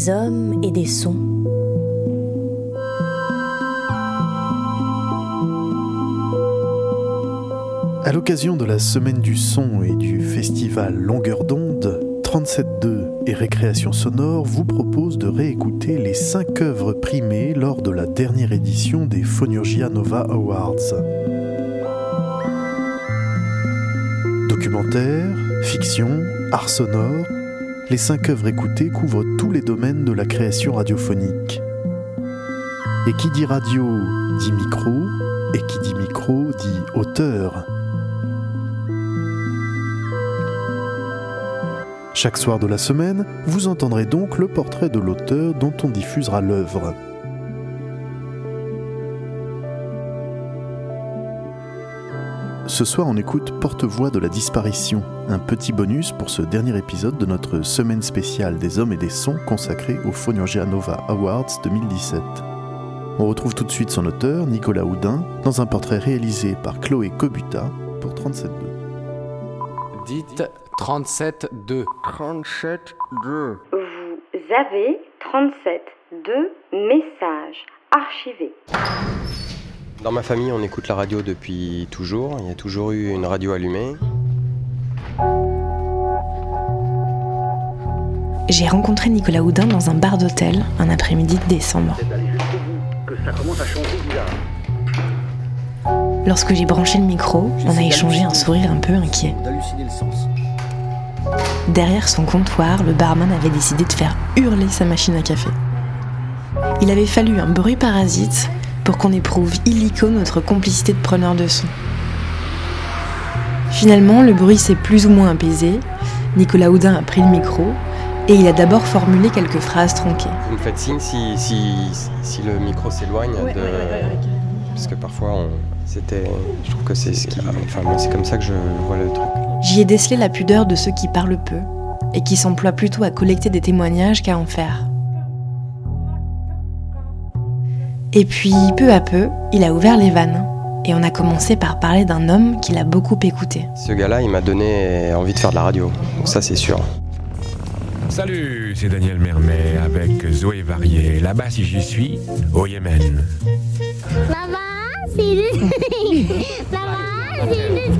des hommes et des sons. À l'occasion de la Semaine du son et du festival Longueur d'onde, 37.2 et Récréation sonore vous propose de réécouter les cinq œuvres primées lors de la dernière édition des Phonurgia Nova Awards. Documentaire, fiction, art sonore, les cinq œuvres écoutées couvrent tous les domaines de la création radiophonique. Et qui dit radio dit micro, et qui dit micro dit auteur. Chaque soir de la semaine, vous entendrez donc le portrait de l'auteur dont on diffusera l'œuvre. Ce soir, on écoute Porte-voix de la disparition, un petit bonus pour ce dernier épisode de notre semaine spéciale des hommes et des sons consacrée au Phonurgia Nova Awards 2017. On retrouve tout de suite son auteur, Nicolas Houdin, dans un portrait réalisé par Chloé Cobuta pour 37.2. Dites 37.2. 37-2. Vous avez 37 messages archivés. Dans ma famille, on écoute la radio depuis toujours. Il y a toujours eu une radio allumée. J'ai rencontré Nicolas Houdin dans un bar d'hôtel un après-midi de décembre. Lorsque j'ai branché le micro, on a échangé un sourire un peu inquiet. Derrière son comptoir, le barman avait décidé de faire hurler sa machine à café. Il avait fallu un bruit parasite pour qu'on éprouve illico notre complicité de preneur de son. Finalement, le bruit s'est plus ou moins apaisé. Nicolas Houdin a pris le micro et il a d'abord formulé quelques phrases tronquées. Vous me faites signe si, si, si le micro s'éloigne de. Parce que parfois, on- c'était. Je trouve que c'est ce qui. Enfin, moi, c'est comme ça que je vois le truc. J'y ai décelé la pudeur de ceux qui parlent peu et qui s'emploient plutôt à collecter des témoignages qu'à en faire. Et puis, peu à peu, il a ouvert les vannes et on a commencé par parler d'un homme qu'il a beaucoup écouté. Ce gars-là, il m'a donné envie de faire de la radio. Donc, ça, c'est sûr. Salut, c'est Daniel Mermet avec Zoé Varié. Là-bas, si j'y suis, au Yémen. Maman, c'est. Maman, c'est.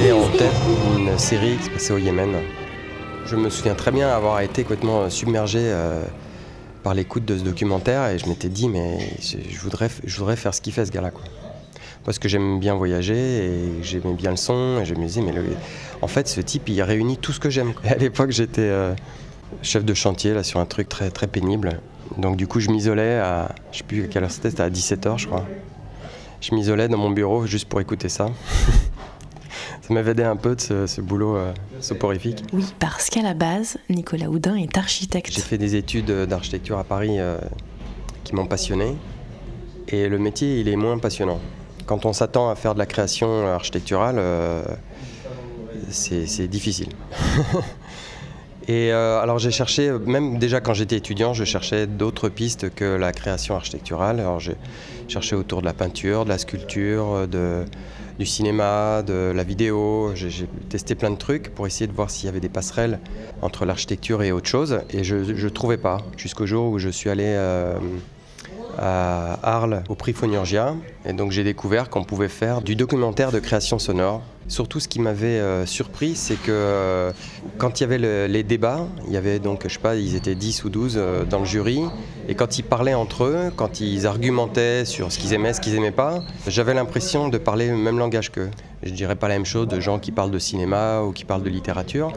J'ai en tête une série qui se passait au Yémen. Je me souviens très bien avoir été complètement submergé euh, par l'écoute de ce documentaire et je m'étais dit, mais je, voudrais, faire ce qu'il fait ce gars-là. Quoi. Parce que j'aime bien voyager et j'aimais bien le son et je me mais le- en fait, ce type, il réunit tout ce que j'aime. À l'époque, j'étais euh, chef de chantier là, sur un truc très, très pénible. Donc, du coup, je m'isolais à, je sais plus à quelle heure c'était, c'était à 17h, je crois. Je m'isolais dans mon bureau juste pour écouter ça. Ça m'avait aidé un peu de ce, ce boulot euh, soporifique. Oui, parce qu'à la base, Nicolas Houdin est J'ai architecte. fait des études d'architecture à Paris euh, qui m'ont passionné. Et le métier, il est moins passionnant. Quand on s'attend à faire de la création architecturale, euh, c'est c'est difficile. Et euh, alors j'ai cherché, même déjà quand j'étais étudiant, je cherchais d'autres pistes que la création architecturale. Alors j'ai cherché autour de la peinture, de la sculpture, de, du cinéma, de la vidéo. J'ai testé plein de trucs pour essayer de voir s'il y avait des passerelles entre l'architecture et autre chose. Et je ne trouvais pas, jusqu'au jour où je suis allé euh, à Arles au prix Phonurgia. Et donc j'ai découvert qu'on pouvait faire du documentaire de création sonore. Surtout, ce qui m'avait euh, surpris, c'est que euh, quand il y avait le- les débats, il y avait donc, je sais pas, ils étaient 10 ou 12 euh, dans le jury, et quand ils parlaient entre eux, quand ils argumentaient sur ce qu'ils aimaient, ce qu'ils aimaient pas, j'avais l'impression de parler le même langage qu'eux. Je dirais pas la même chose de gens qui parlent de cinéma ou qui parlent de littérature,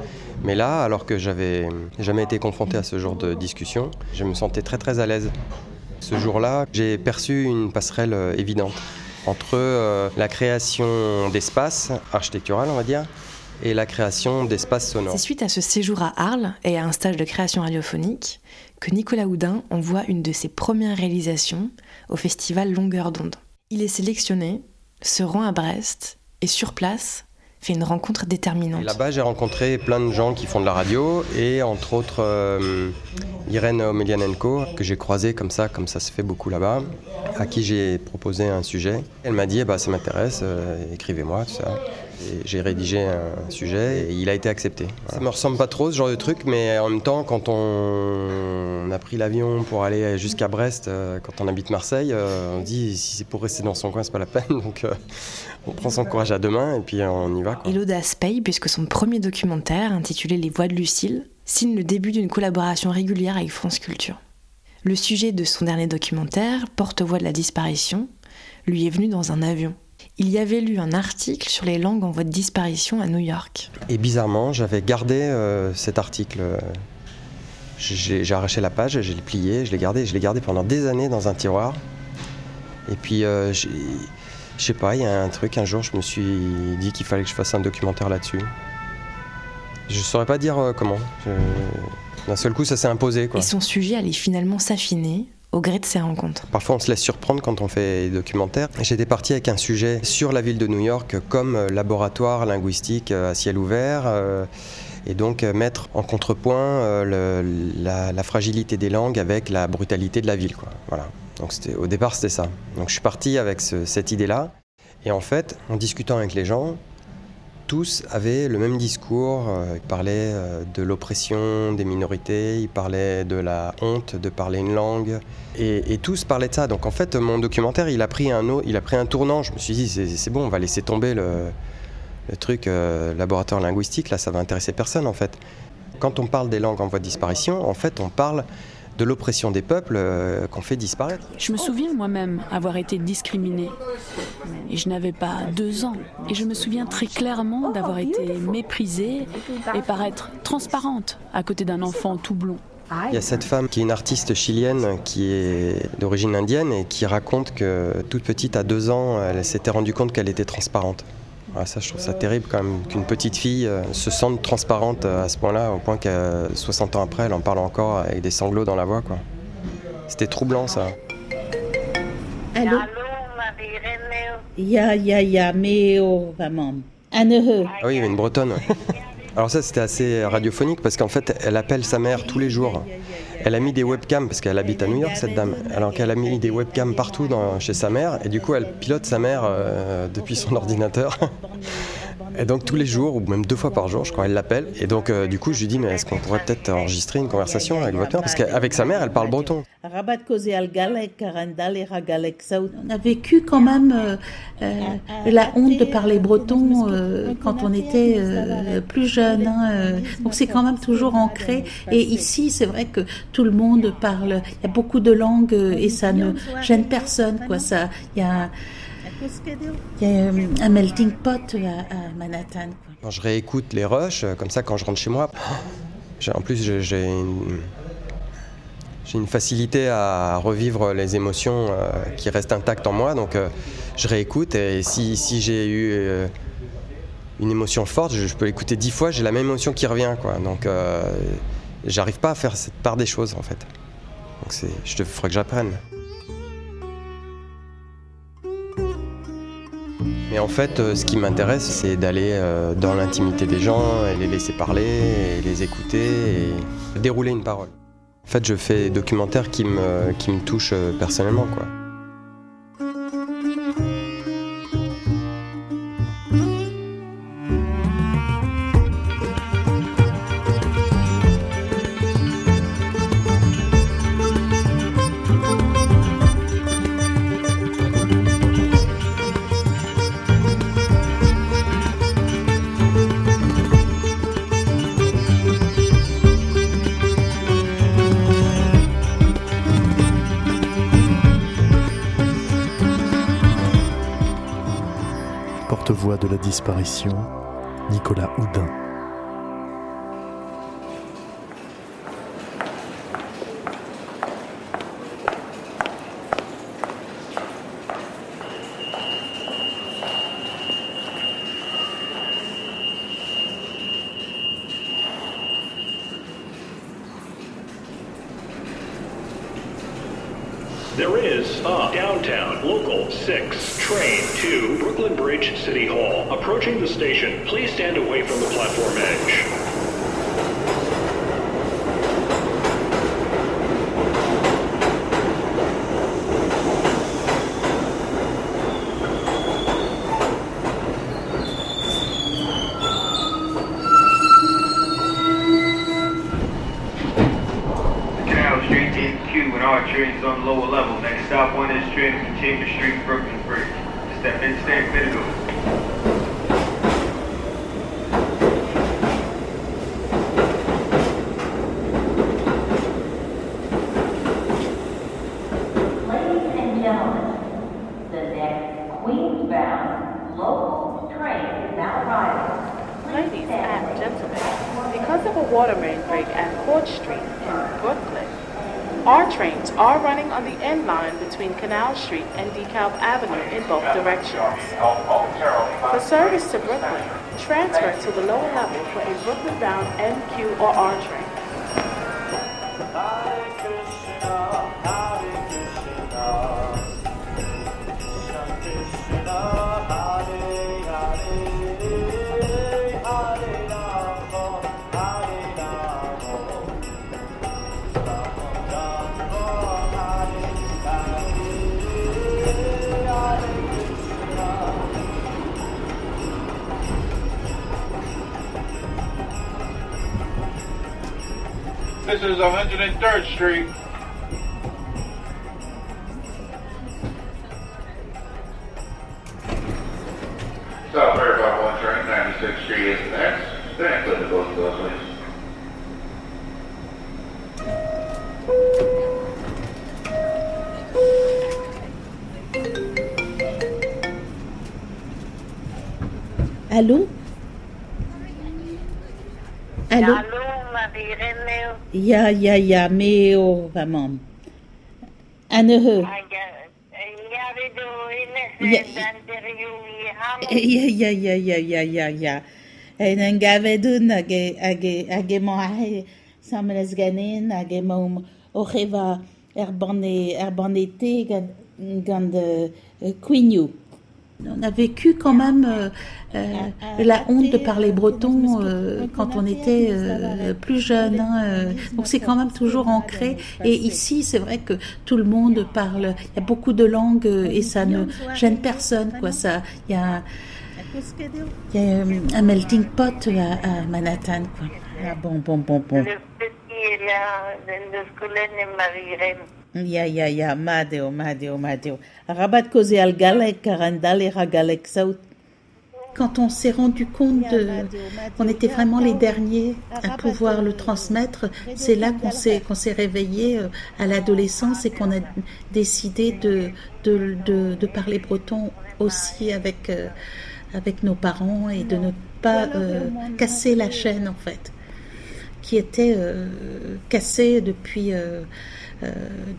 mais là, alors que j'avais jamais été confronté à ce genre de discussion, je me sentais très très à l'aise. Ce jour-là, j'ai perçu une passerelle évidente entre euh, la création d'espaces architectural, on va dire, et la création d'espaces sonores. C'est suite à ce séjour à Arles et à un stage de création radiophonique que Nicolas Houdin envoie une de ses premières réalisations au festival Longueur d'onde. Il est sélectionné, se rend à Brest et sur place fait une rencontre déterminante. Là-bas, j'ai rencontré plein de gens qui font de la radio et entre autres euh, Irène Omelianenko que j'ai croisé comme ça, comme ça se fait beaucoup là-bas, à qui j'ai proposé un sujet. Elle m'a dit eh ben, ça m'intéresse, euh, écrivez-moi tout ça. J'ai rédigé un sujet et il a été accepté. Ça me ressemble pas trop ce genre de truc, mais en même temps, quand on, on a pris l'avion pour aller jusqu'à Brest, euh, quand on habite Marseille, euh, on dit si c'est pour rester dans son coin, c'est pas la peine. Donc euh, on prend son courage à deux mains et puis on y va. Quoi. Et l'audace paye puisque son premier documentaire, intitulé Les Voix de Lucille, signe le début d'une collaboration régulière avec France Culture. Le sujet de son dernier documentaire, Porte-voix de la disparition, lui est venu dans un avion. Il y avait lu un article sur les langues en voie de disparition à New York. Et bizarrement, j'avais gardé euh, cet article. J'ai arraché la page, je l'ai plié, je l'ai gardé, je l'ai gardé pendant des années dans un tiroir. Et puis, euh, je sais pas, il y a un truc, un jour, je me suis dit qu'il fallait que je fasse un documentaire là-dessus. Je saurais pas dire euh, comment. Je- D'un seul coup, ça s'est imposé. Quoi. Et son sujet allait finalement s'affiner au gré de ses rencontres. Parfois, on se laisse surprendre quand on fait des documentaires. J'étais parti avec un sujet sur la ville de New York comme euh, laboratoire linguistique euh, à ciel ouvert. euh, et donc mettre en contrepoint la, fragilité des langues avec la brutalité de la ville. Quoi. Voilà. Donc au départ, c'était ça. Donc je suis parti avec ce- cette idée-là. Et en fait, en discutant avec les gens, tous avaient le même discours. euh, Ils parlaient euh, de l'oppression des minorités, ils parlaient de la honte de parler une langue. Et, tous parlaient de ça. Donc en fait, mon documentaire, il a pris un, il a pris un tournant. Je me suis dit, c'est bon, on va laisser tomber le, le truc euh, laboratoire linguistique. Là, ça va intéresser personne en fait. Quand on parle des langues en voie de disparition, en fait, on parle de l'oppression des peuples euh, qu'on fait disparaître. Je me souviens moi-même avoir été discriminée. Et je n'avais pas deux ans. Et je me souviens très clairement d'avoir été méprisée et paraître transparente à côté d'un enfant tout blond. Il y a cette femme qui est une artiste chilienne qui est d'origine indienne et qui raconte que toute petite, à deux ans, elle s'était rendue compte qu'elle était transparente. Voilà, ça, je trouve ça terrible quand même qu'une petite fille euh, se sente transparente euh, à ce point-là, au point que 60 ans après, elle en parle encore avec des sanglots dans la voix. quoi. C'était troublant ça. Allô? Ja, ja, ja, meo, vraiment. Anne Ah oui, une bretonne. Alors ça, c'était assez radiophonique parce qu'en fait, elle appelle sa mère tous les jours. Elle a mis des webcams, parce qu'elle habite à New York, cette dame. Alors qu'elle a mis des webcams partout chez sa mère, et du coup, elle pilote sa mère euh, depuis son ordinateur. Et donc tous les jours, ou même deux fois par jour, je crois, elle l'appelle. Et donc, euh, du coup, je lui dis, mais est-ce qu'on pourrait peut-être enregistrer une conversation avec votre mère? Parce qu'avec sa mère, elle parle breton. On a vécu quand même euh, euh, la honte de parler breton quand on était plus jeune. hein, donc c'est quand même toujours ancré. Et ici, c'est vrai que tout le monde parle. Il y a beaucoup de langues et ça ne gêne personne. Quoi. Ça, il y a, il y a euh, un melting pot à, à Manhattan. Quoi. Quand je réécoute les rushs, euh, comme ça, quand je rentre chez moi, en plus, j'ai- j'ai une, une facilité à revivre les émotions euh, qui restent intactes en moi. Donc, euh, je réécoute et si, si j'ai eu euh, une émotion forte, je, je peux l'écouter dix fois, j'ai la même émotion qui revient. Quoi. Donc, euh, j'arrive pas à faire cette part des choses, en fait. Donc, je te faudrait que j'apprenne. Mais en fait, euh, ce qui m'intéresse, c'est d'aller euh, dans l'intimité des gens et les laisser parler, et les écouter et dérouler une parole. En fait, je fais des documentaires qui me, qui me touchent euh, personnellement, quoi. Disparition, Nicolas Houdin. Street to Q and R trains on lower level. Next stop on this train is Chambers Street, Brooklyn Bridge. Step in, stand clear to go. Ladies and gentlemen, the next Queens-bound local train is now arriving. Ladies and gentlemen, because of a water main break at Court Street in Brooklyn, our trains are running on the end line between Canal Street and DeKalb Avenue in both directions. For service to Brooklyn, transfer to the lower level for a Brooklyn-bound NQ or R train. This is 103rd Street. South Fairfield one train, 96th Street is next. Stand clear to both of those, please. Ya, ya, ya, me o va mam. An eo Ya, ya, ya, ya, ya, ya, ya. En an gavedoun hag e mañ ahe samlez ganen hag e mañ o c'heva er bane, er bane te gant, gant uh, On a vécu quand même euh, euh, la honte de parler breton euh, quand on était euh, plus jeune. hein, euh. donc c'est quand même toujours ancré. Et ici, c'est vrai que tout le monde parle. Il y a beaucoup de langues et ça ne gêne personne. Quoi. Ça, il y a, il y a un melting pot à, à Manhattan. Quoi. Ah, bon, bon, bon, bon. Ya, ya, ya, madeo, madeo, madeo. Rabat al galek, karandale ragalek saout. Quand on s'est rendu compte de- qu'on était vraiment les derniers à pouvoir le transmettre, c'est là qu'on s'est qu'on s'est réveillé euh, à l'adolescence et qu'on a décidé de, de, de, de parler breton aussi avec, euh, avec nos parents et de ne pas euh, casser la chaîne en fait, qui était euh, cassée depuis,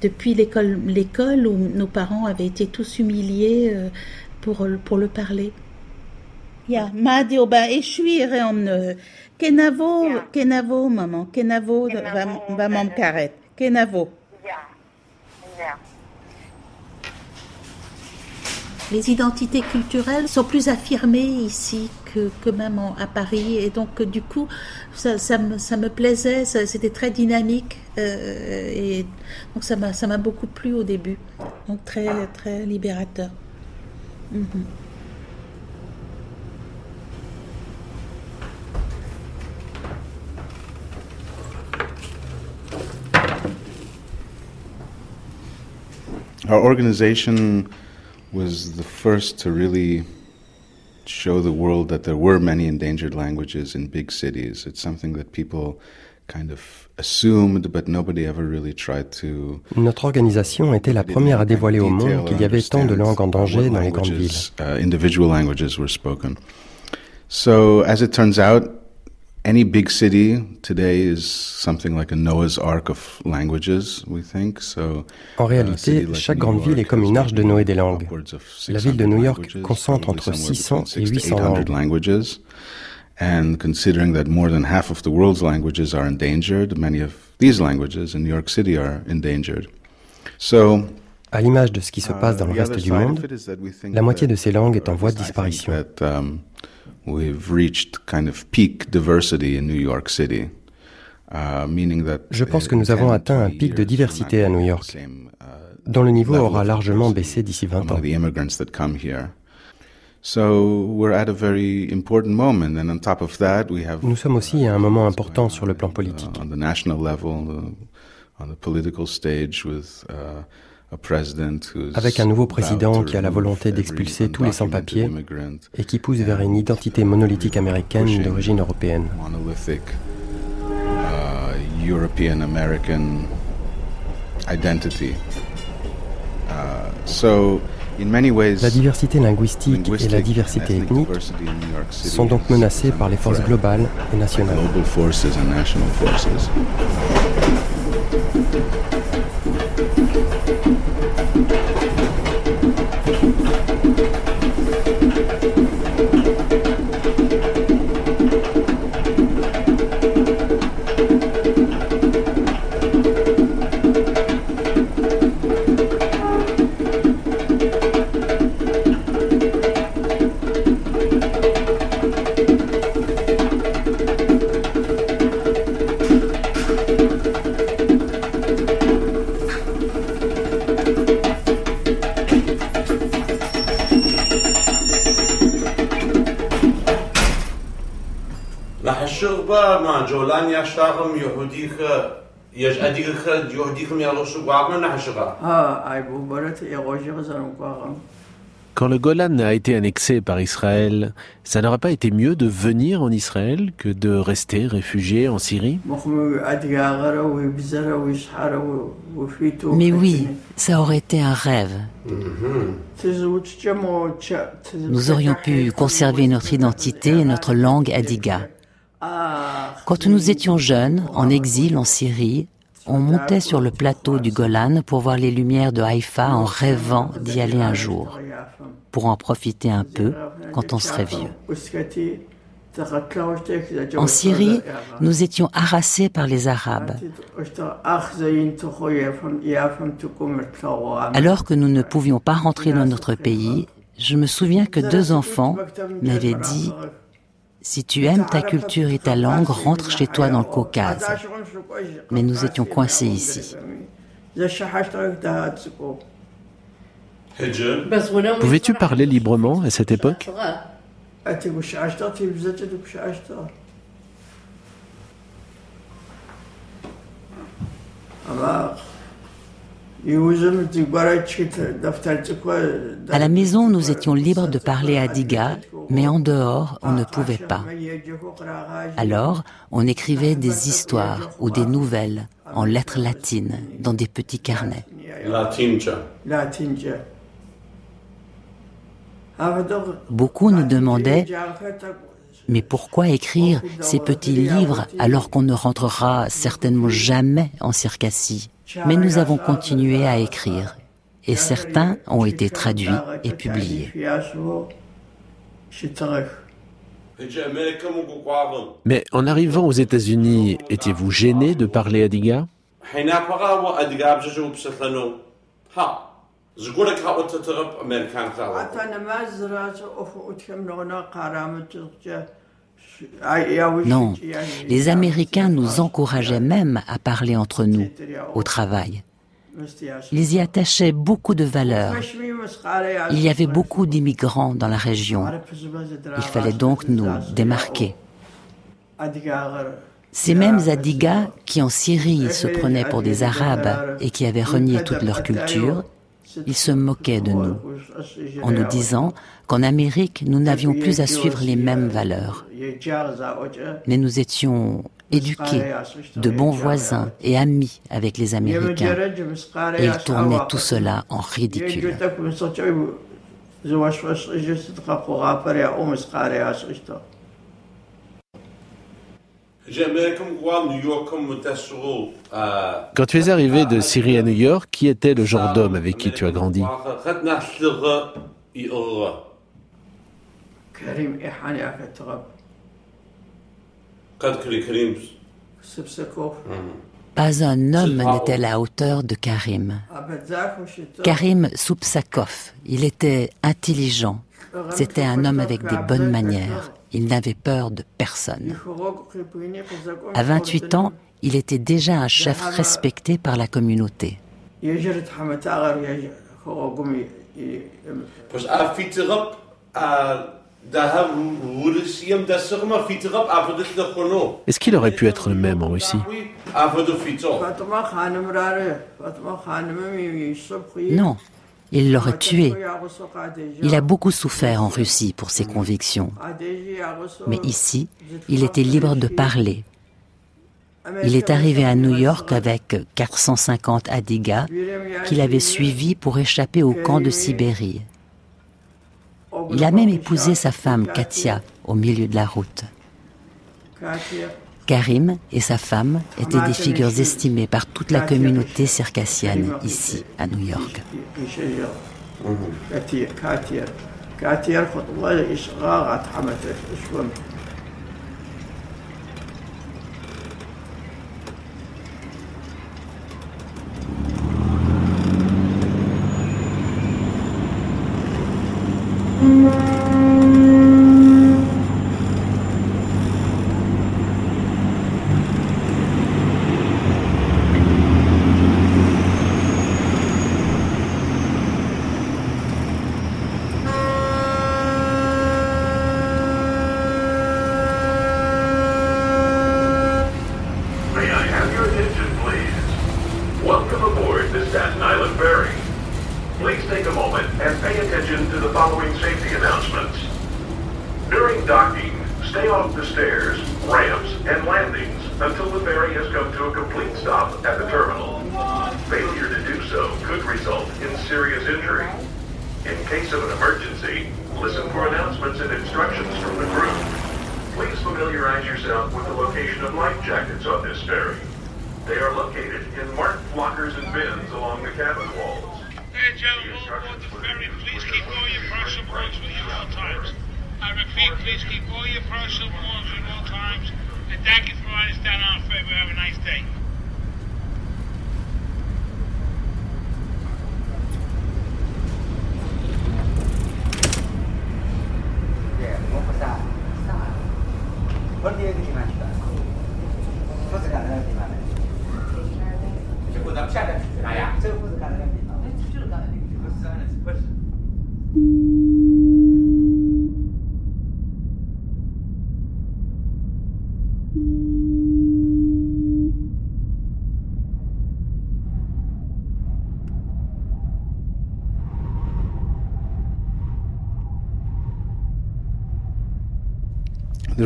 depuis l'école l'école où nos parents avaient été tous humiliés euh, pour, pour le parler. Ja, Madio, ba eshuire omne. Kenavo, kenavo, maman, kenavo, va, va mam karet. Kenavo. Les identités culturelles sont plus affirmées ici que, même à Paris. Et donc, du coup, ça, me, ça plaisait, c'était très dynamique. euh, et donc, ça m'a beaucoup plu au début. Donc, très, très libérateur. Mhm. Was the first to really show the world that there were many endangered languages in big cities. It's something that people kind of assumed, but nobody ever really tried to. Notre organisation était la première à dévoiler au monde qu'il y avait tant de langues en danger dans les grandes villes. Uh, individual languages were spoken. So, as it turns out, any big city today is something like a Noah's Ark of languages, we think. So, En uh, réalité, city like chaque grande ville est comme une arche de Noé des langues. of La ville de New York concentre entre 600 between et 600 to 800 800 langues. languages. And considering that more than half of the world's languages are endangered, many of these languages in New York City are endangered. So À l'image de ce qui se passe dans le reste du monde, la moitié de ces langues est en voie de disparition. um. Uh, Je pense que nous avons atteint un pic de diversité à New York, dont le niveau aura largement baissé d'ici 20 ans. Nous sommes aussi à un moment important sur le plan politique. Avec un nouveau président qui a la volonté d'expulser tous les sans-papiers et qui pousse vers une identité monolithique américaine d'origine européenne. uh. Uh, La diversité linguistique et la diversité ethnique sont donc menacées par les forces globales et nationales. global forces and national forces. الشغبة مع جولان يشتاغم يهوديك يج أديك يهوديكم يالو سوقاقنا نحشغا ها أي بوبرت يغوشي غزرم قاغم Quand le Golan a été annexé par Israël, ça n'aurait pas été mieux de venir en Israël que de rester réfugié en Syrie مخمو أدياغرا ويبزرا ويشحرا وفيتو Mais oui, ça aurait été un rêve. Nous aurions pu conserver notre identité et notre langue adiga. Quand nous étions jeunes, en exil en Syrie, on montait sur le plateau du Golan pour voir les lumières de Haïfa en rêvant d'y aller un jour, pour en profiter un peu quand on serait vieux. En Syrie, nous étions harassés par les Arabes. Alors que nous ne pouvions pas rentrer dans notre pays, je me souviens que deux enfants m'avaient dit si tu aimes ta culture et ta langue, rentre chez toi dans le Caucase. Mais nous étions coincés ici. Pouvais-tu parler librement à cette époque? À la maison, nous étions libres de parler à Diga, mais en dehors, on ne pouvait pas. Alors, on écrivait des histoires ou des nouvelles en lettres latines dans des petits carnets. Beaucoup nous demandaient mais pourquoi écrire ces petits livres alors qu'on ne rentrera certainement jamais en Circassie Mais nous avons continué à écrire et certains ont été traduits et publiés. Mais en arrivant aux États-Unis, étiez-vous gêné de parler Non, les Américains nous encourageaient même à parler entre nous au travail. Ils y attachaient beaucoup de valeur. Il y avait beaucoup d'immigrants dans la région. Il fallait donc nous démarquer. Ces mêmes Adigas qui en Syrie se prenaient pour des Arabes et qui avaient renié toute leur culture, ils se moquaient de nous en nous disant qu'en Amérique, nous n'avions plus à suivre les mêmes valeurs. Mais nous étions éduqués, de bons voisins et amis avec les Américains. Et ils tournaient tout cela en ridicule. Quand tu es arrivé de Syrie à New York, qui était le genre d'homme avec qui tu as grandi Pas un homme n'était à la hauteur de Karim. Karim Soupsakov, il était intelligent. C'était un homme avec des bonnes manières. Il n'avait peur de personne. À 28 ans, il était déjà un chef respecté par la communauté. Est-ce qu'il aurait pu être le même en Russie? Non, il l'aurait tué. Il a beaucoup souffert en Russie pour ses convictions. Mais ici, il était libre de parler. Il est arrivé à New York avec 450 Adigas qu'il avait suivis pour échapper au camp de Sibérie. Il a même épousé sa femme Katia au milieu de la route. Karim et sa femme étaient des figures estimées par toute la communauté circassienne ici à New York. May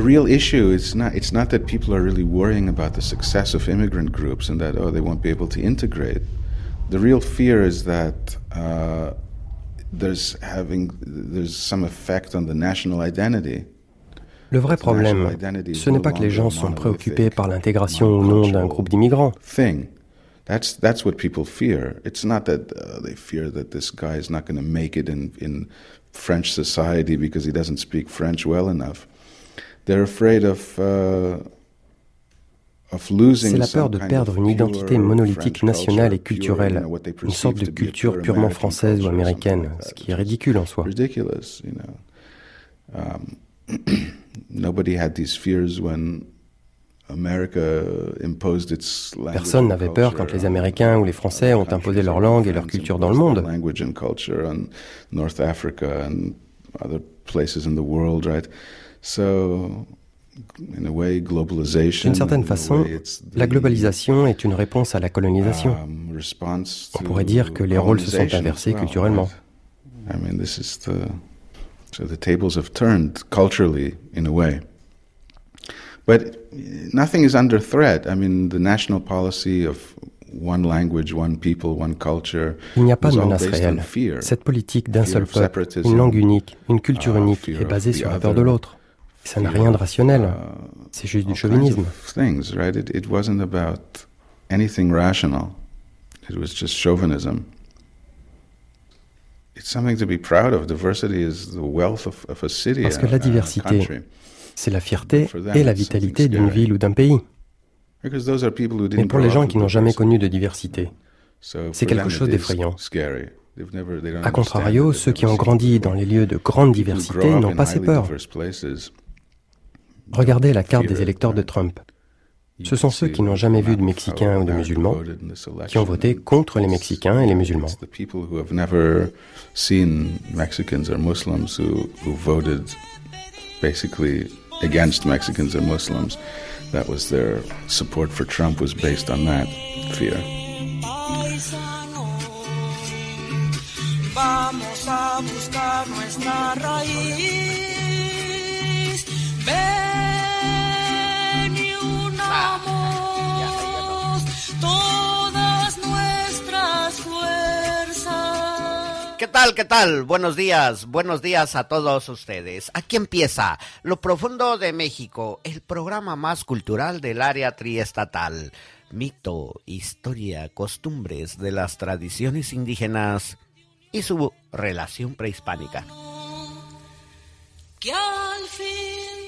real issue is not it's not that people are really worrying about the success of immigrant groups and that oh they won't be able to integrate. The real fear is that uh, there's having there's some effect on the national identity. Le vrai problème, ce n'est pas que les gens sont préoccupés par l'intégration ou non d'un groupe d'immigrants. thing. That's that's what people fear. It's not that uh, they fear that this guy is not going to make it in in French society because he doesn't speak French well enough C'est la peur de perdre of une identité monolithique nationale et culturelle, une sorte de culture pure purement française ou américaine, ce qui est ridicule en soi. ridiculous, you know. Nobody had these fears when America imposed its language Personne n'avait peur quand les Américains ou les Français ont imposé leur langue et leur culture dans le monde. D'une certaine in a façon, la globalisation est une réponse à la colonisation. um, response On pourrait dire que les rôles se sont inversés culturellement. right? I mean, this is the so the tables have turned culturally in a way. But nothing is under threat. I mean, the national policy of one language, one people, one culture. Il n'y a pas de menace réelle. Cette politique d'un seul peuple, une langue unique, une culture uh, unique est basée sur la peur de l'autre. Ça n'a rien de rationnel. C'est juste du chauvinisme. of things, right? It, it wasn't about anything rational. It was just chauvinism. It's something to be proud of. Diversity is the wealth of, of a city. Parce que la diversité, c'est la fierté et la vitalité d'une ville ou d'un pays. Mais pour les gens qui n'ont jamais connu de diversité, c'est quelque chose d'effrayant. A contrario, ceux qui ont grandi dans les lieux de grande diversité n'ont pas ces peurs. Regardez la carte des électeurs de Trump. Ce sont ceux qui n'ont jamais vu de Mexicains ou de musulmans qui ont voté contre les Mexicains et les musulmans. basically against Mexicans and Muslims. That was their support for Trump was based on that fear. Vamos a buscar nuestra raíz. Ven y unamos todas nuestras fuerzas. ¿Qué tal? ¿Qué tal? Buenos días, buenos días a todos ustedes. Aquí empieza Lo Profundo de México, el programa más cultural del área triestatal. Mito, historia, costumbres de las tradiciones indígenas y su relación prehispánica. Que al fin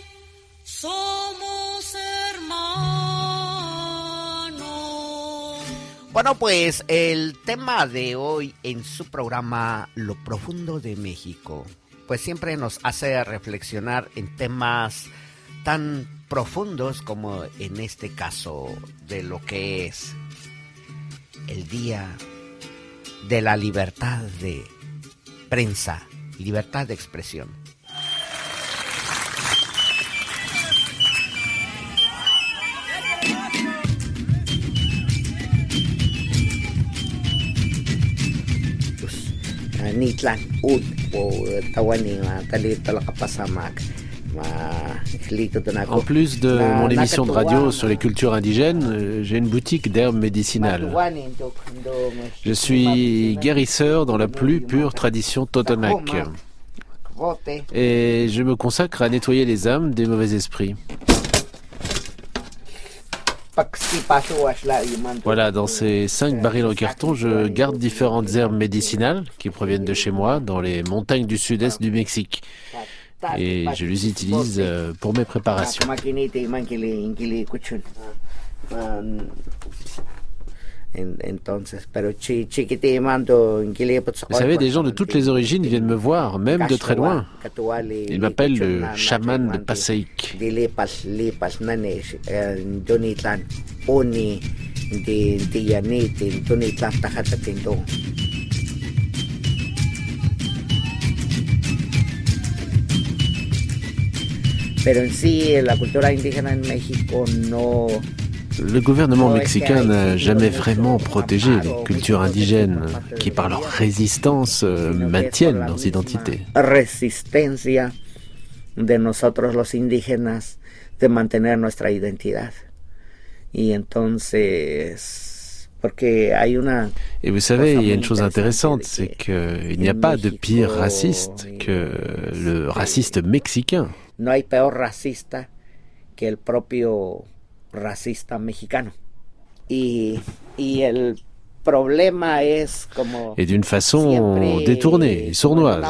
somos hermanos. Bueno, pues el tema de hoy en su programa Lo Profundo de México, pues siempre nos hace reflexionar en temas tan profundos como en este caso de lo que es el Día de la Libertad de Prensa, libertad de expresión. Po nga talito kapasamak En plus de mon émission de radio sur les cultures indigènes, euh, j'ai une boutique d'herbes médicinales. Je suis guérisseur dans la plus pure tradition Totonac. Et je me consacre à nettoyer les âmes des mauvais esprits. Voilà, dans ces cinq barils en carton, je garde différentes herbes médicinales qui proviennent de chez moi, dans les montagnes du sud-est du Mexique et je les utilise euh, pour mes préparations. Vous savez, des gens de toutes les origines viennent me voir, même de très loin. Ils m'appellent le chaman de Pasaik. Pero en sí, la cultura indígena en México no. Le gouvernement mexicain n'a jamais vraiment protégé les cultures indigènes qui, par leur résistance, euh, maintiennent leurs identités. Resistencia de nosotros los indígenas de mantener nuestra identidad. Y entonces. Et vous savez, il y a une chose intéressante, c'est qu'il n'y a pas de pire raciste que le raciste mexicain. no hay peor racista que el propio racista mexicano. Y, y el problema es como... Et d'une façon détournée, sournoise.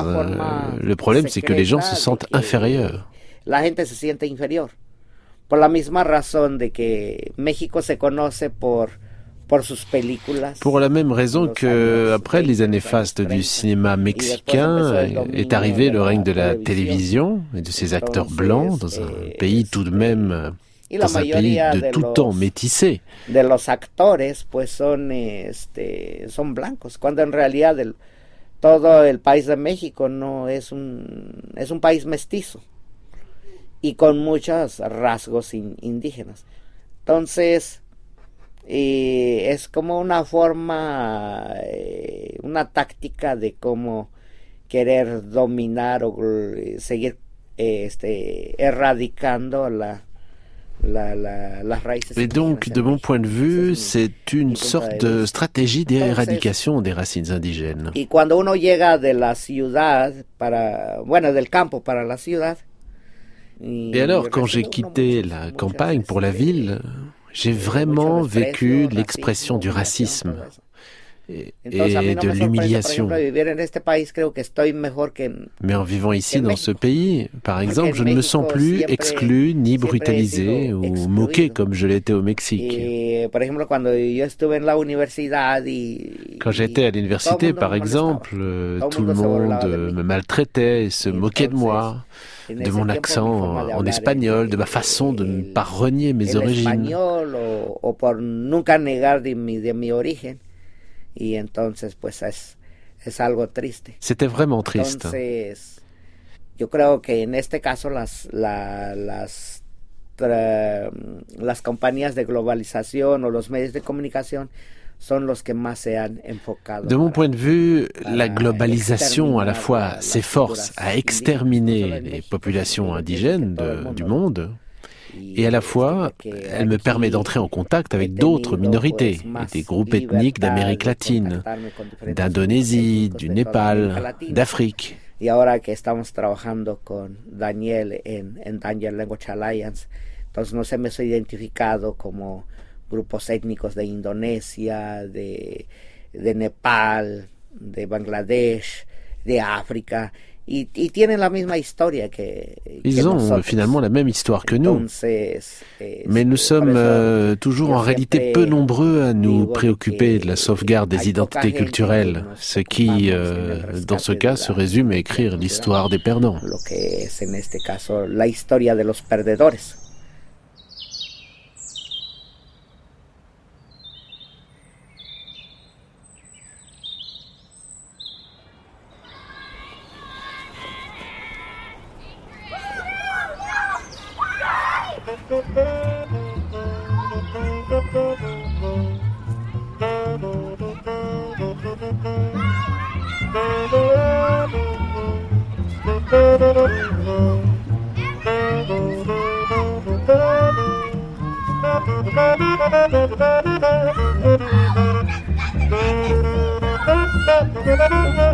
Le problème, c'est que les gens se sentent inférieurs. La gente se siente inferior. Por la misma razón de que México se conoce por Pour la même raison que, après les années fastes du cinéma mexicain, est arrivé le règne de la télévision et de ses acteurs blancs dans un pays tout de même dans un pays de tout temps métissé. De los actores pues son este son blancos, cuando en realidad el, todo el país de México no es un es un país mestizo y con muchos rasgos in, indígenas. Entonces, y es como una forma, eh, una táctica de cómo querer dominar o eh, seguir eh, este, erradicando la, la. Et donc, de mon point de vue, c'est une sorte de stratégie d'éradication des racines indigènes. Y cuando uno llega de la ciudad para, bueno, del campo para la ciudad. Et alors, quand j'ai quitté la campagne pour la ville, j'ai vraiment vécu l'expression du racisme. Et, de l'humiliation. Mais en vivant ici, dans ce pays, par exemple, je ne me sens plus exclu ni brutalisé ou moqué comme je l'étais au Mexique. Quand j'étais à l'université, par exemple, tout le monde me maltraitait et se moquait de moi de mon accent en espagnol, de ma façon de ne pas renier mes origines. C'était vraiment triste. Entonces, yo creo que en este caso las, la, las, tra, las compañías de globalización o los medios de comunicación De mon point de vue, la globalisation à la fois s'efforce à exterminer les populations indigènes de, du monde, et à la fois, elle me permet d'entrer en contact avec d'autres minorités des groupes ethniques d'Amérique latine, d'Indonésie, du Népal, d'Afrique. Y ahora que estamos trabajando con Daniel en, en Danger Language Alliance, entonces nos hemos identificado como grupos étnicos de Indonesia, de, de Nepal, de Bangladesh, de África, y, y tienen la misma historia que, Ils que ont nosotros. finalement la même histoire que nous. Entonces, eh, Mais nous sommes euh, toujours en réalité peu nombreux à nous préoccuper de la sauvegarde des identités culturelles, ce qui, euh, dans ce cas, se résume à écrire l'histoire des perdants. lo que es en este caso la historia de los perdedores. Thank you.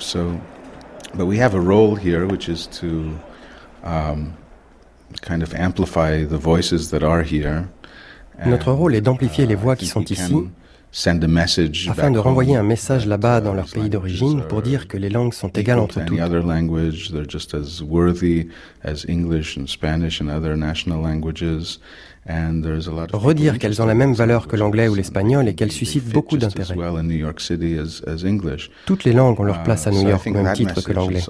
So, but we have a role here, which is to um, kind of amplify the voices that are here. Notre rôle est d'amplifier les voix qui sont ici afin de renvoyer un message là-bas dans leur pays d'origine pour dire que les langues sont égales entre toutes. Redire qu'elles ont la même valeur que l'anglais ou l'espagnol et qu'elles suscitent beaucoup d'intérêt. Toutes les langues ont leur place à New York au même titre que l'anglais.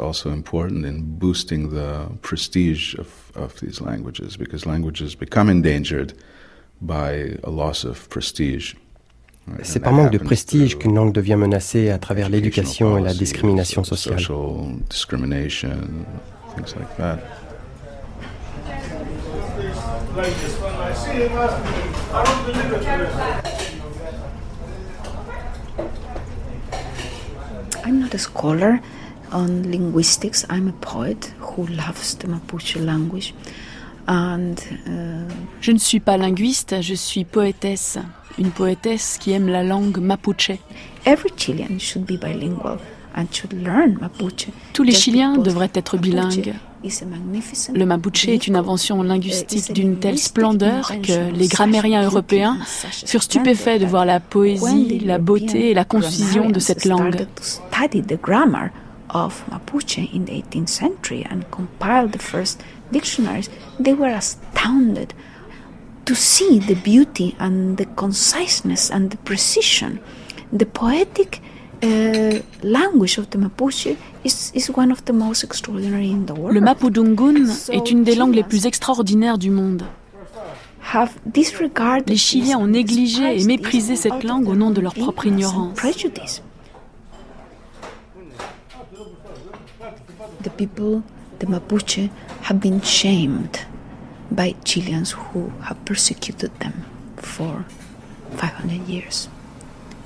by a loss of prestige. C'est par manque de prestige qu'une langue devient menacée à travers l'éducation et la discrimination sociale. I'm not a scholar on linguistics. I'm a poet who loves the Mapuche language. And, uh, je ne suis pas linguiste, je suis poétesse une poétesse qui aime la langue mapuche. Tous les Chiliens devraient être bilingues. Le mapuche est une invention linguistique d'une telle splendeur que les grammairiens européens furent stupéfaits de voir la poésie, la beauté et la concision de cette langue. To see the beauty and the conciseness and the precision. The poetic uh, language of the Mapuche is, is one of the most extraordinary in the world. Le Mapudungun est une des langues les plus extraordinaires du monde. Les Chiliens ont négligé et méprisé cette langue au nom de leur propre ignorance. The people, the Mapuche, have been shamed by Chileans who have persecuted them for 500 years,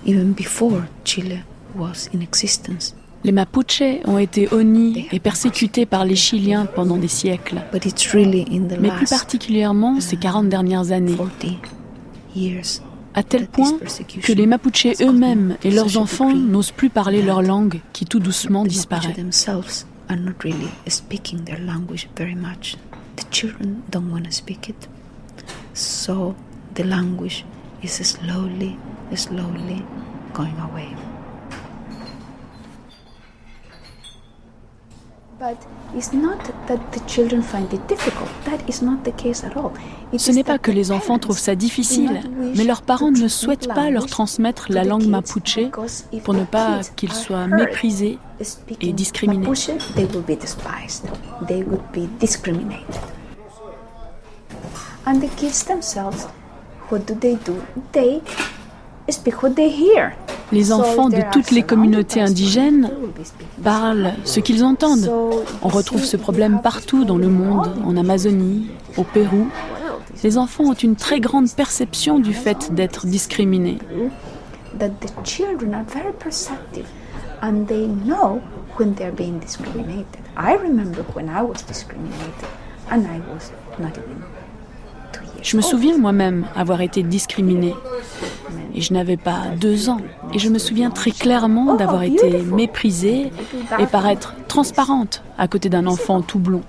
even before Chile was in existence. Les Mapuches ont été honnis et persécutés par les Chiliens pendant des siècles, mais plus particulièrement ces 40 dernières années, à tel point que les Mapuches eux-mêmes et leurs enfants n'osent plus parler leur langue qui tout doucement disparaît. The children don't want to speak it. So the language is slowly, slowly going away. Ce n'est pas que les enfants trouvent ça difficile, mais leurs parents ne souhaitent pas leur transmettre la langue mapuche pour ne pas qu'ils soient méprisés et discriminés. And the kids themselves, what do they do? They Les enfants de toutes les communautés indigènes parlent ce qu'ils entendent. On retrouve ce problème partout dans le monde, en Amazonie, au Pérou. Les enfants ont une très grande perception du fait d'être discriminés. Je me souviens moi-même avoir été discriminée. Et je n'avais pas deux ans. Et je me souviens très clairement d'avoir été méprisée et paraître transparente à côté d'un enfant tout blond.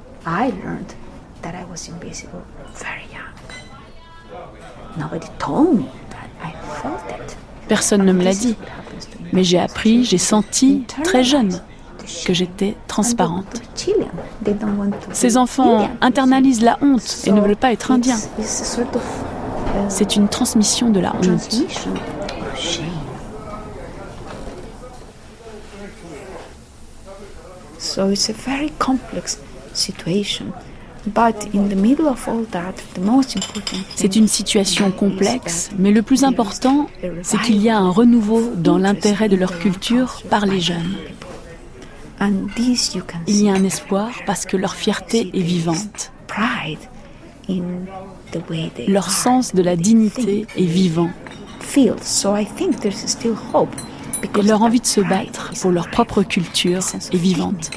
Personne ne me l'a dit, mais j'ai appris, j'ai senti très jeune que j'étais transparente. Ces enfants internalisent la honte et ne veulent pas être indiens. C'est une transmission de la honte. C'est une situation complexe, mais le plus important, c'est qu'il y a un renouveau dans l'intérêt de leur culture par les jeunes. Il y a un espoir parce que leur fierté est vivante. Leur sens de la dignité est vivant. Et leur envie de se battre pour leur propre culture est vivante.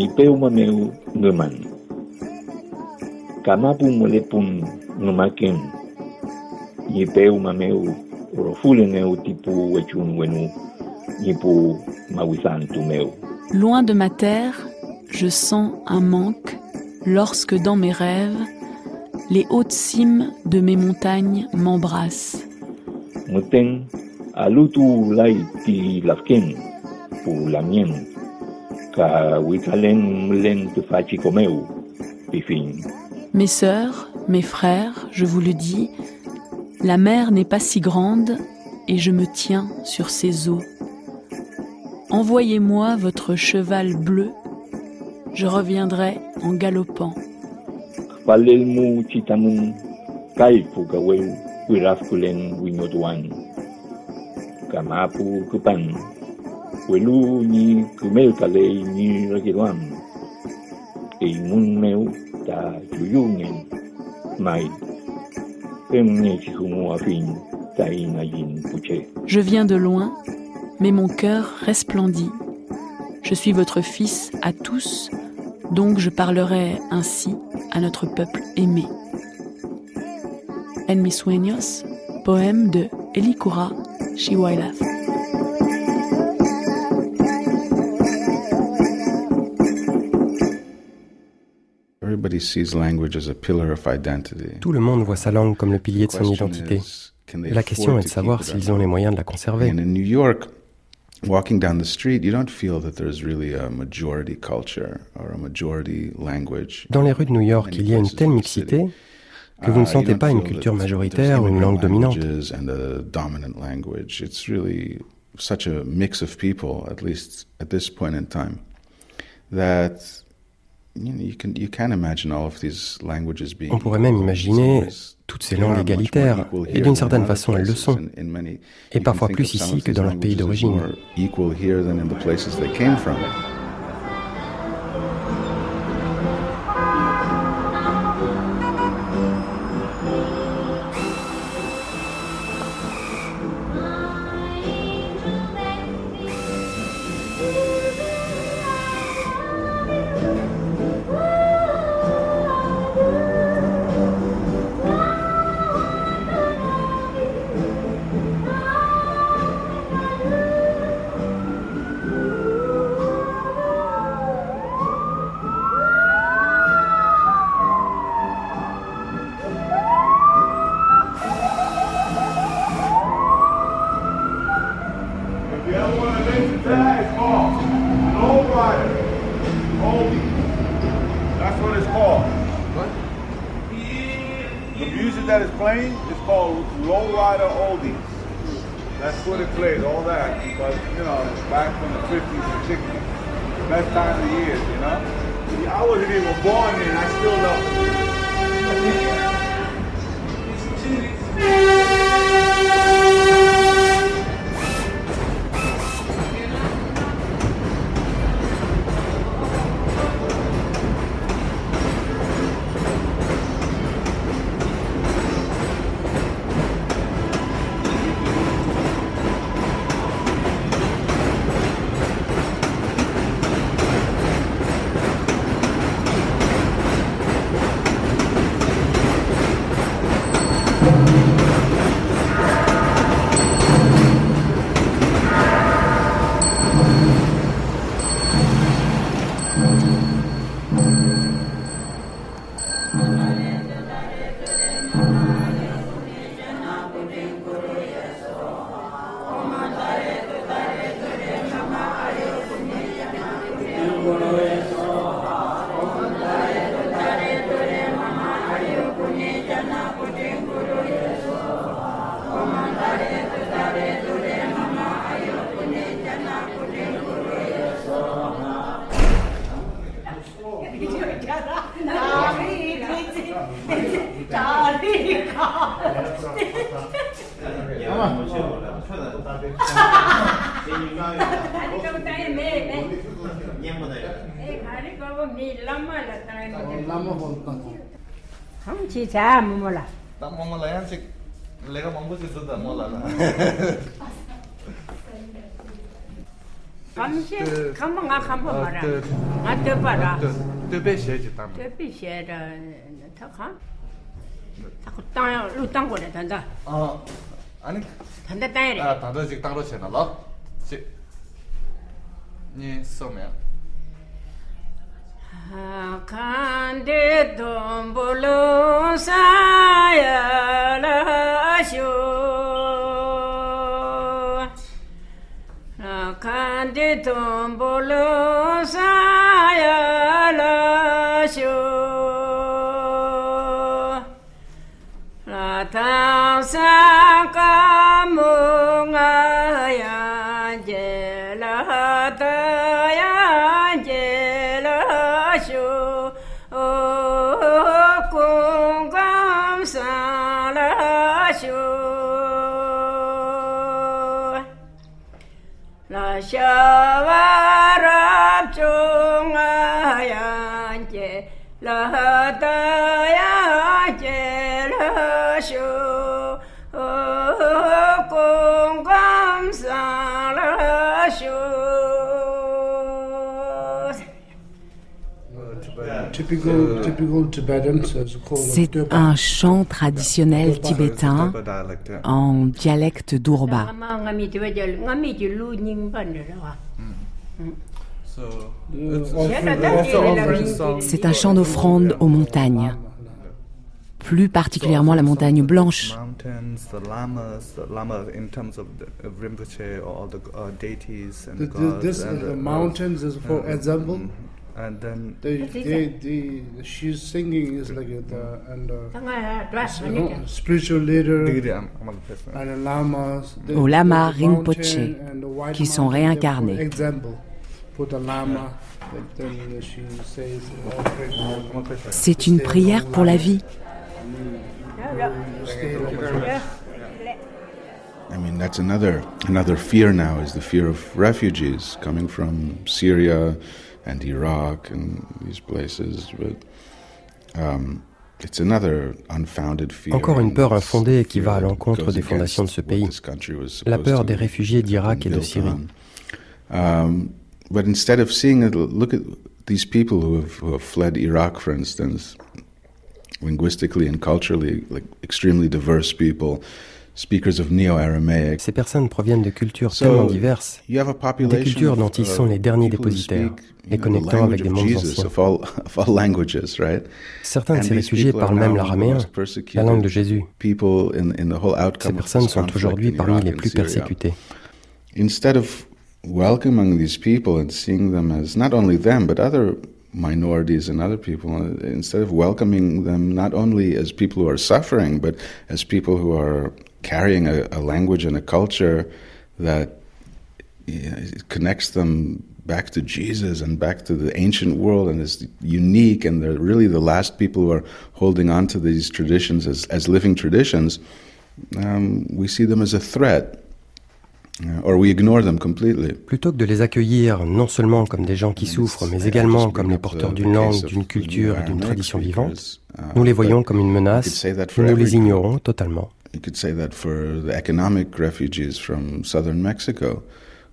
Ni peu mameu tipu wechun wenu. Mawisantu meu. Loin de ma terre, je sens un manque lorsque dans mes rêves, les hautes cimes de mes montagnes m'embrassent. Muteng alutu lai ti lafken pour la mienne. Mes sœurs, mes frères, je vous le dis, la mer n'est pas si grande et je me tiens sur ses eaux. Envoyez-moi votre cheval bleu, je reviendrai en galopant. Je viens de loin, mais mon cœur resplendit. Je suis votre fils à tous, donc je parlerai ainsi à notre peuple aimé. En mis sueños, poème de Elikura Shiwailaf. Tout le monde voit sa langue comme le pilier de son identité. La question est de savoir s'ils ont les moyens de la conserver. walking down the street, you don't feel that there's really a majority culture or a majority language. Dans les rues de New York, il y a une telle mixité que vous ne sentez pas une culture majoritaire ou une langue dominante. And a dominant language. It's really such a mix of people, at least at this point in time, that On pourrait même imaginer toutes ces langues égalitaires, et d'une certaine façon elles le sont, et parfois plus ici que dans leur pays d'origine. that is playing is called Lowrider Oldies. That's what it plays, all that. But, you know, back from the 50s and 60s. Best time of the year, you know? I wasn't even born then, I still love it. 啥？没毛了？咋没毛了呀？是，那个毛骨是收的毛了啦。俺些，俺们俺还没毛着。俺头发着。对，对白线就打毛。对白线着，他哈，他当要又当过来，等着。啊，啊你。他那大一点。啊，打到几打到线了？老，几？你数没？Kandi dombulu sayalashu Kandi dombulu sayalashu C'est un chant traditionnel tibétain en dialecte d'Urba. C'est un chant d'offrande aux montagnes, plus particulièrement la montagne blanche. the lama Rinpoche qui sont réincarnés. Pray- C'est une prière pour la vie. Stay like I mean, that's another another fear now is the fear of refugees coming from Syria and Iraq and these places. But um, it's another unfounded fear. Encore une peur infondée qui va à l'encontre des fondations de ce pays. La peur des réfugiés d'Irak et de Syrie. Um, but instead of seeing it, look at these people who have, who have fled Iraq, for instance, linguistically and culturally, like extremely diverse people, speakers of Neo-Aramaic. Ces personnes proviennent de cultures So, tellement diverses, you have a des cultures dont ils sont of les derniers dépositaires, les connectant avec des mondes anciens. of all, of all languages, right? Certains de ces these réfugiés parlent même l'araméen, la langue de Jésus. People in, in the whole Ces personnes sont aujourd'hui parmi les plus persécutées. Instead of welcoming these people and seeing them as not only them but other minorities and other people, uh, instead of welcoming them not only as people who are suffering but as people who are carrying a, a language and a culture that you know, connects them back to Jesus and back to the ancient world and is unique and they're really the last people who are holding on to these traditions as, as living traditions, um, we see them as a threat. Uh, Or we ignore them completely. Plutôt que de les accueillir non seulement comme des gens qui souffrent, mais également comme les porteurs d'une langue, d'une culture et d'une tradition vivante, nous les voyons comme une menace et nous les ignorons totalement. You could say that for the economic refugees from southern Mexico,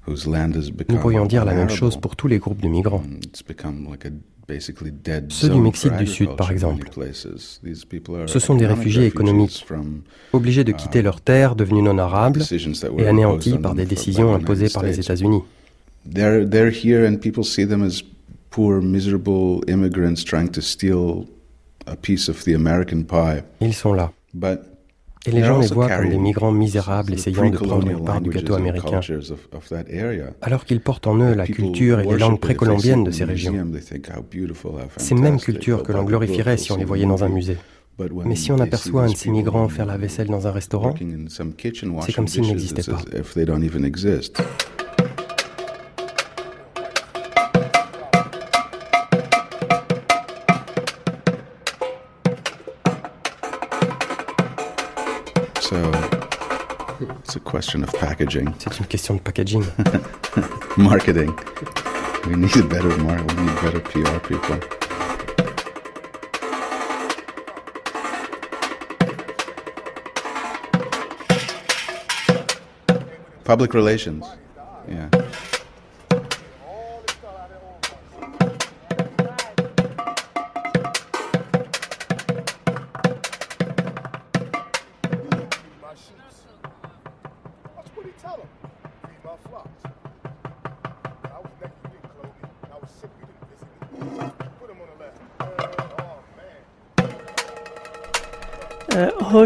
whose land has become Nous pourrions dire la même chose pour tous les groupes de migrants. It's become like a basically dead Ceux du Mexique du Sud, par exemple. Ce sont des réfugiés économiques, obligés de quitter leurs terres devenues non arables et anéantis par des décisions imposées par les. États-Unis. Ils sont là. Et les gens les voient comme des migrants misérables essayant de prendre une part du gâteau américain, alors qu'ils portent en eux la culture et les langues précolombiennes de ces régions. Ces mêmes cultures que l'on glorifierait si on les voyait dans un musée. Mais si on aperçoit un de ces migrants faire la vaisselle dans un restaurant, c'est comme s'ils n'existaient pas. It's a question of packaging. C'est une question de packaging. Marketing. We need better mar- we need better PR people. Public relations. Yeah.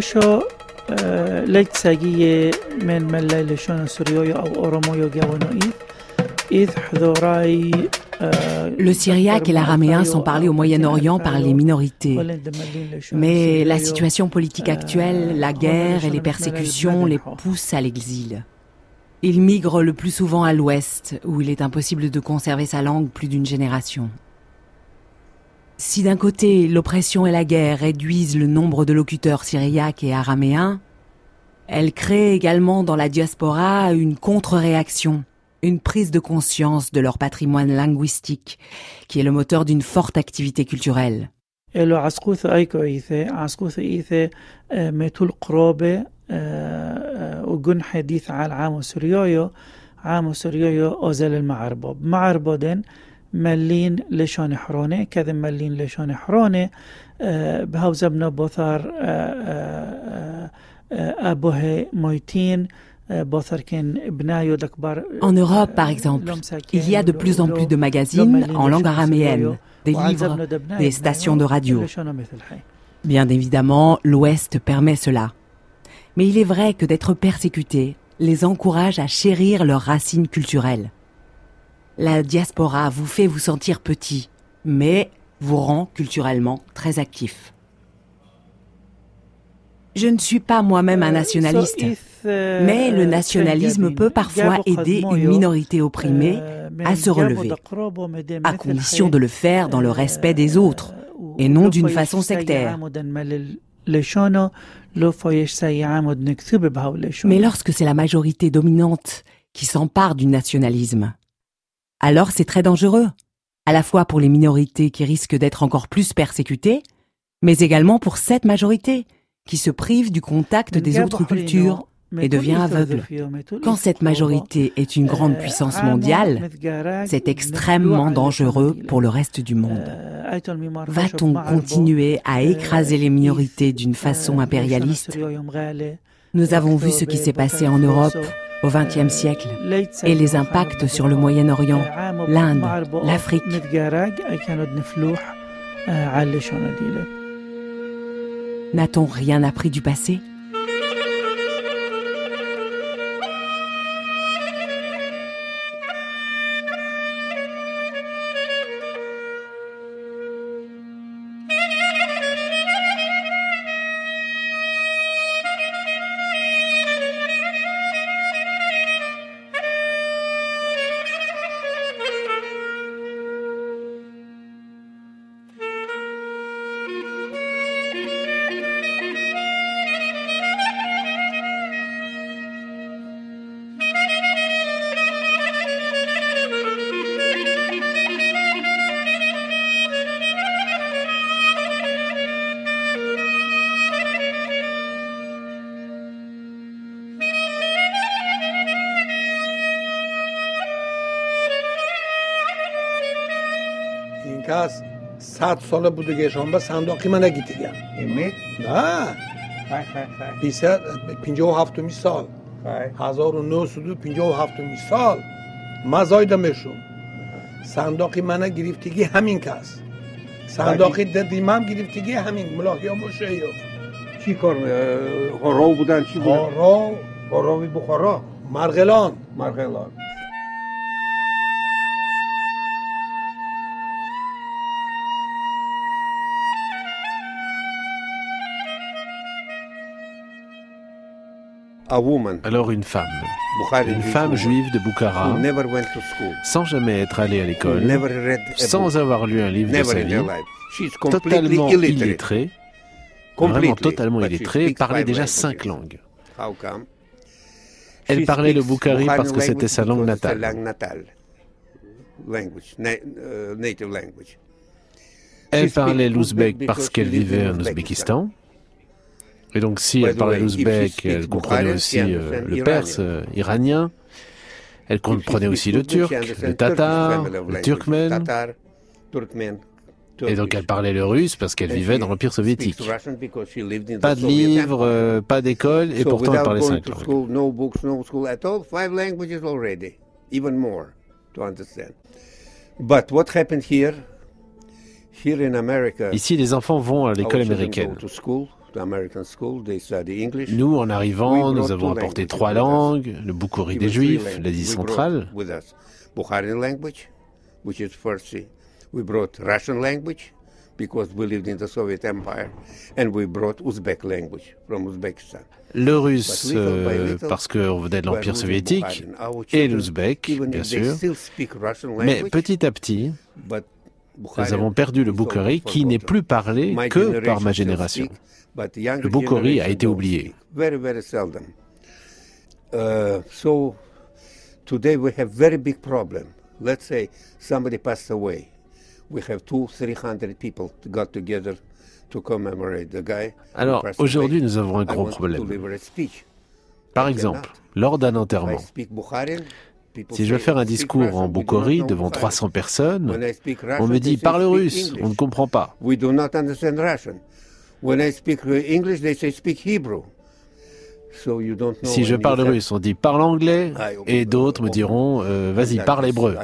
هوشو ليت ساقية من ملاي لشون سوريويو أو أورومويو جاونوئيث إذ حضوراي Le syriaque et l'araméen sont parlés au Moyen-Orient par les minorités. Mais la situation politique actuelle, la guerre et les persécutions les poussent à l'exil. Ils migrent le plus souvent à l'ouest, où il est impossible de conserver sa langue plus d'une génération. Si d'un côté l'oppression et la guerre réduisent le nombre de locuteurs syriaques et araméens, elles créent également dans la diaspora une contre-réaction, une prise de conscience de leur patrimoine linguistique, qui est le moteur d'une forte activité culturelle. ملين لشان حرونه كذا ملين لشان حرونه بهاوزبنا بوثار أبوه مويتين En Europe, par exemple, il y a de plus en plus de magazines en langue araméenne, des livres, des stations de radio. Bien évidemment, l'Ouest permet cela. Mais il est vrai que d'être persécuté les encourage à chérir leurs racines culturelles. La diaspora vous fait vous sentir petit, mais vous rend culturellement très actif. Je ne suis pas moi-même un nationaliste, mais le nationalisme peut parfois aider une minorité opprimée à se relever, à condition de le faire dans le respect des autres et non d'une façon sectaire. Mais lorsque c'est la majorité dominante qui s'empare du nationalisme, alors c'est très dangereux, à la fois pour les minorités qui risquent d'être encore plus persécutées, mais également pour cette majorité qui se prive du contact des autres cultures et devient aveugle. Quand cette majorité est une grande puissance mondiale, c'est extrêmement dangereux pour le reste du monde. Va-t-on continuer à écraser les minorités d'une façon impérialiste Nous avons vu ce qui s'est passé en Europe au XXe siècle et les impacts sur le Moyen-Orient, l'Inde, l'Afrique. N'a-t-on rien appris du passé? صد سال بوده که شما صندوقی من نگیتیگم امی؟ نه. پینجه و هفتمی سال. هزار و نو سدو پینجه و هفتمی سال. مزایدمشون صندوقی من گرفتگی همین کس. صندوقی ددیمم گرفتگی همین. ملاحی مشه چی کار هارو بودن چی بودن؟ هارو هاروی بخارا. مرغلان. مرغلان. Alors une femme, une femme juive de Bukhara, sans jamais être allée à l'école, sans avoir lu un livre de sa vie, totalement illettrée, vraiment totalement illettrée, parlait déjà cinq langues. Elle parlait le Bukhari parce que c'était sa langue natale. Elle parlait l'ouzbek parce qu'elle vivait en Ouzbékistan. Et donc, si elle parlait l'ouzbek, elle comprenait aussi euh, le perse euh, iranien. Elle comprenait aussi le turc, le tatar, le turkmène. Et donc elle parlait le russe parce qu'elle vivait dans l'Empire soviétique. Pas de livres, euh, pas d'école, et pourtant elle parlait cinq langues. No books, no school at all, five languages already, even more to understand. But what happened here? Here in America, Ici, les enfants vont à l'école américaine. Nous, en arrivant, nous avons apporté trois langues, le Bukhari des Juifs, l'Asie centrale. Bukharian language, which is Farsi. We brought Russian language because we lived in the Soviet Empire, and we brought Uzbek language from Uzbekistan. Le russe, euh, parce qu'on venait de l'Empire soviétique, et l'ouzbek, bien sûr. Mais petit à petit, nous avons perdu le Bukhari qui n'est plus parlé que par ma génération. Le Bukhari a été oublié. Very, very seldom. So today we have very big problem. Let's say somebody passed away. We have two, three hundred people got together to commemorate the guy. Alors aujourd'hui, nous avons un gros problème. Par exemple, lors d'un enterrement, si je veux faire un discours en Bukhari devant 300 personnes, on me dit parle russe, on ne comprend pas. I they say. Si je parle russe, on dit parle anglais, et d'autres me diront euh, vas-y, parle hébreu.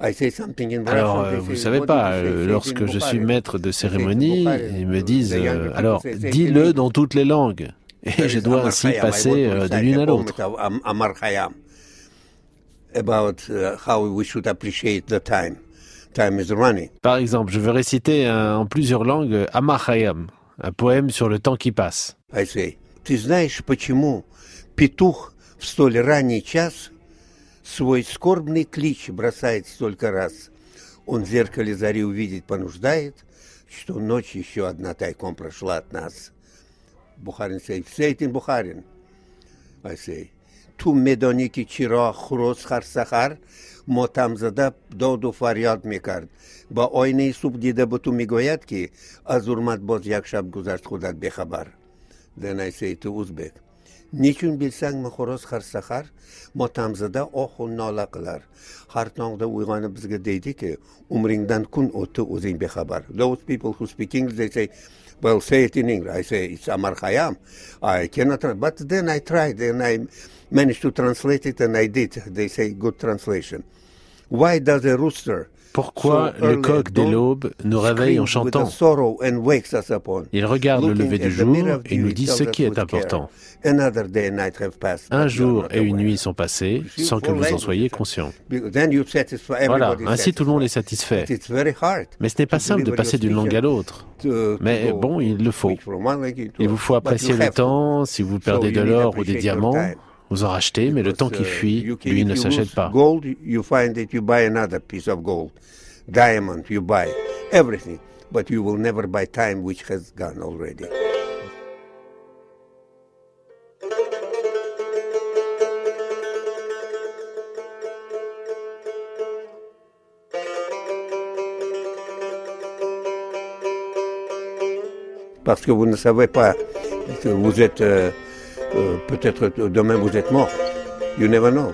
Alors, euh, vous savez pas, euh, lorsque je suis maître de cérémonie, ils me disent alors, dis-le dans toutes les langues. Et je dois ainsi passer de l'une à l'autre. About uh, how we should appreciate the time. Par exemple, je veux réciter un, en plusieurs langues Amachayam, un poème sur le temps qui passe. I say, ты свой скорбный клич бросает столько раз. Он в зеркале зари увидеть понуждает, что ночь еще одна тайком прошла от нас. Бухарин сей, сейтин Бухарин, айсей. Ту медони ки чиро хурос харсахар, мотам зада доду фарьяд мекард. ба оинаи субҳ дида буту мегӯяд ки аз урмат боз як шаб гузашт худат бехабар данайсеиту узбек nechun bilsang maxoros har sahar motamzida ohu nola qilar. Har tongda uyg'onib bizga deydiki umringdan kun o'tdi o'zing bexabar. Those people who speak english they say well say it in english. I say it's amar hayam i cannot but then i tried and i managed to translate it and i did. They say good translation. Why does a rooster Pourquoi le coq dès l'aube nous réveille en chantant Il regarde le lever du jour et nous dit ce qui est important. Un jour et une nuit sont passés sans que vous en soyez conscient. Voilà, ainsi tout le monde est satisfait. Mais ce n'est pas simple de passer d'une langue à l'autre. Mais bon, il le faut. Il vous faut apprécier le temps, si vous perdez de l'or ou des diamants, vous en rachetez, mais le temps qui fuit, lui, ne s'achète pas. Gold, you find that you buy another piece of gold. Diamond, you buy everything, but you will never buy time which has gone already. Parce que vous ne savez pas que vous êtes euh, euh, peut-être euh, demain vous êtes mort. You never know.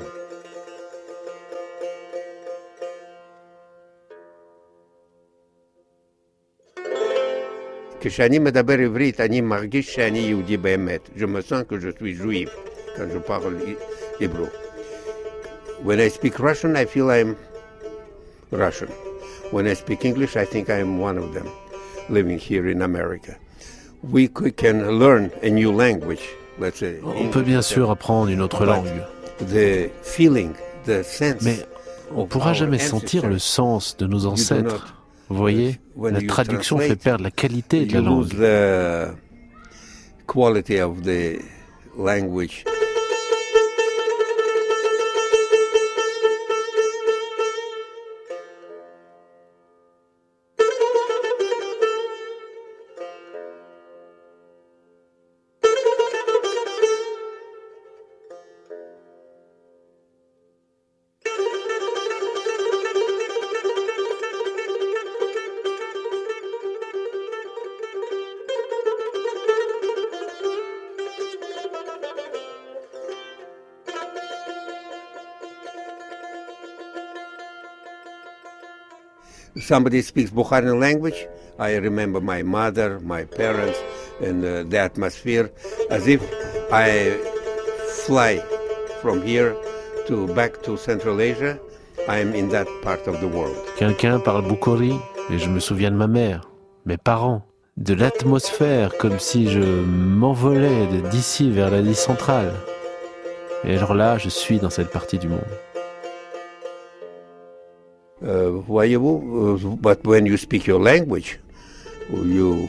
When I speak Russian, I feel I'm Russian. When I speak English, I think I'm one of them living here in America. We can learn a new language on peut bien sûr apprendre une autre langue. Mais on ne pourra jamais sentir le sens de nos ancêtres. Vous voyez, la traduction fait perdre la qualité de la langue. Somebody speaks Bukharan language, I remember my mother, my parents, and uh, the atmosphere as if I fly from here to back to Central Asia. I am in that part of the world. Quelqu'un parle Bukhari et je me souviens de ma mère, mes parents, de l'atmosphère comme si je m'envolais d'ici vers l'Asie centrale. Et alors là, je suis dans cette partie du monde. Uh, voyez-vous, uh, but when you speak your language, you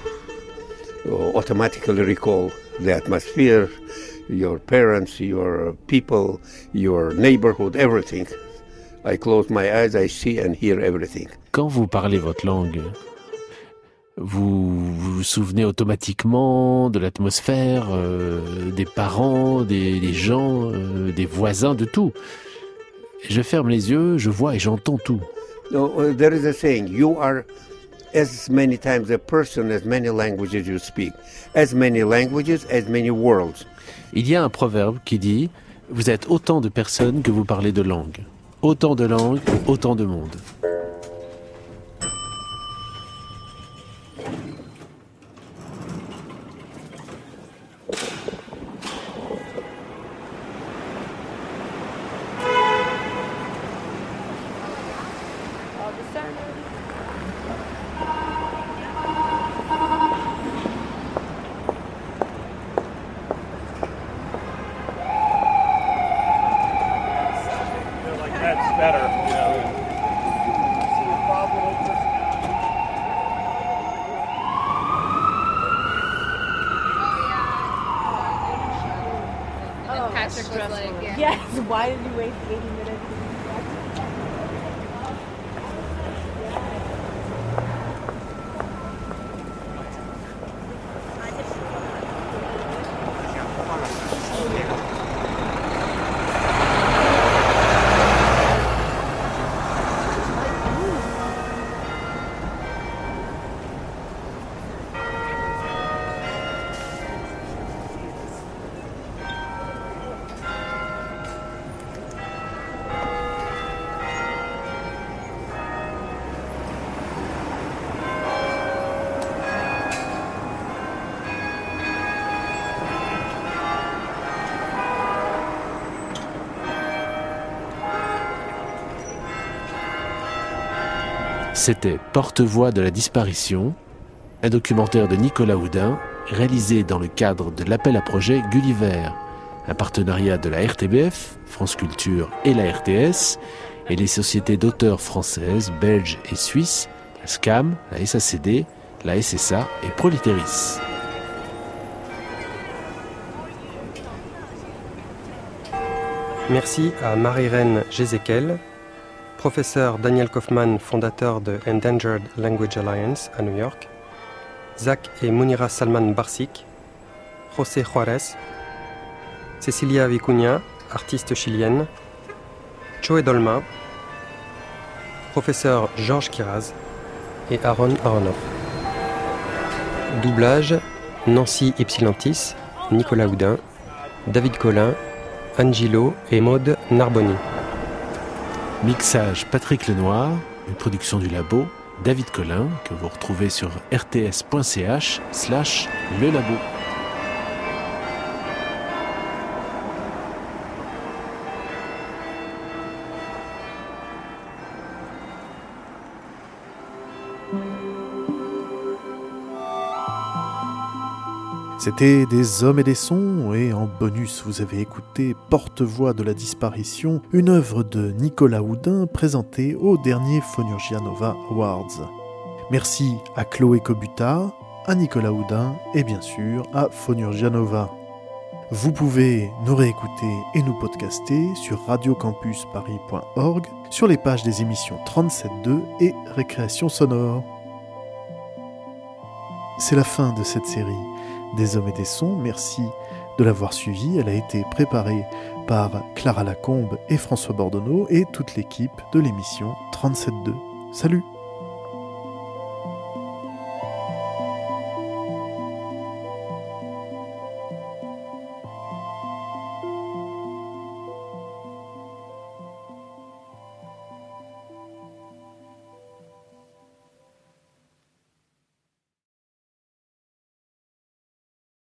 automatically recall the atmosphere, your parents, your people, your neighborhood, everything. I close my eyes, I see and hear everything. Quand vous parlez votre langue, vous vous, souvenez automatiquement de l'atmosphère, euh, des parents, des, des gens, euh, des voisins, de tout. Je ferme les yeux, je vois et j'entends tout. Uh, there is a saying, you are as many times a person as many languages you speak. As many languages, as many worlds. Il y a un proverbe qui dit, vous êtes autant de personnes que vous parlez de langues. Autant de langues, autant de monde. C'était Porte-voix de la disparition, un documentaire de Nicolas Houdin réalisé dans le cadre de l'appel à projet Gulliver, un partenariat de la RTBF, France Culture et la RTS, et les sociétés d'auteurs françaises, belges et suisses, la SCAM, la SACD, la SSA et Proliteris. Merci à Marie-Reine Jézéquel, professeur Daniel Kaufman, fondateur de Endangered Language Alliance à New York, Zach et Munira Salman Barsik, José Juarez, Cecilia Vicuña, artiste chilienne, Choe Dolma, professeur Georges Kiraz et Aaron Aronoff. Doublage Nancy Ypsilantis, Nicolas Houdin, David Collin, Angelo et Maude Narboni. Mixage Patrick Lenoir, une production du labo David Collin que vous retrouvez sur rts.ch slash le labo. C'était des hommes et des sons, et en bonus vous avez écouté Porte-voix de la disparition, une œuvre de Nicolas Houdin présentée au dernier Fonurgianova Awards. Merci à Chloé Kobuta, à Nicolas Houdin et bien sûr à Fonurgianova. Vous pouvez nous réécouter et nous podcaster sur radiocampusparis.org, sur les pages des émissions 37.2 et Récréation sonore. C'est la fin de cette série des hommes et des sons. Merci de l'avoir suivi. Elle a été préparée par Clara Lacombe et François Bordonneau et toute l'équipe de l'émission 37.2. Salut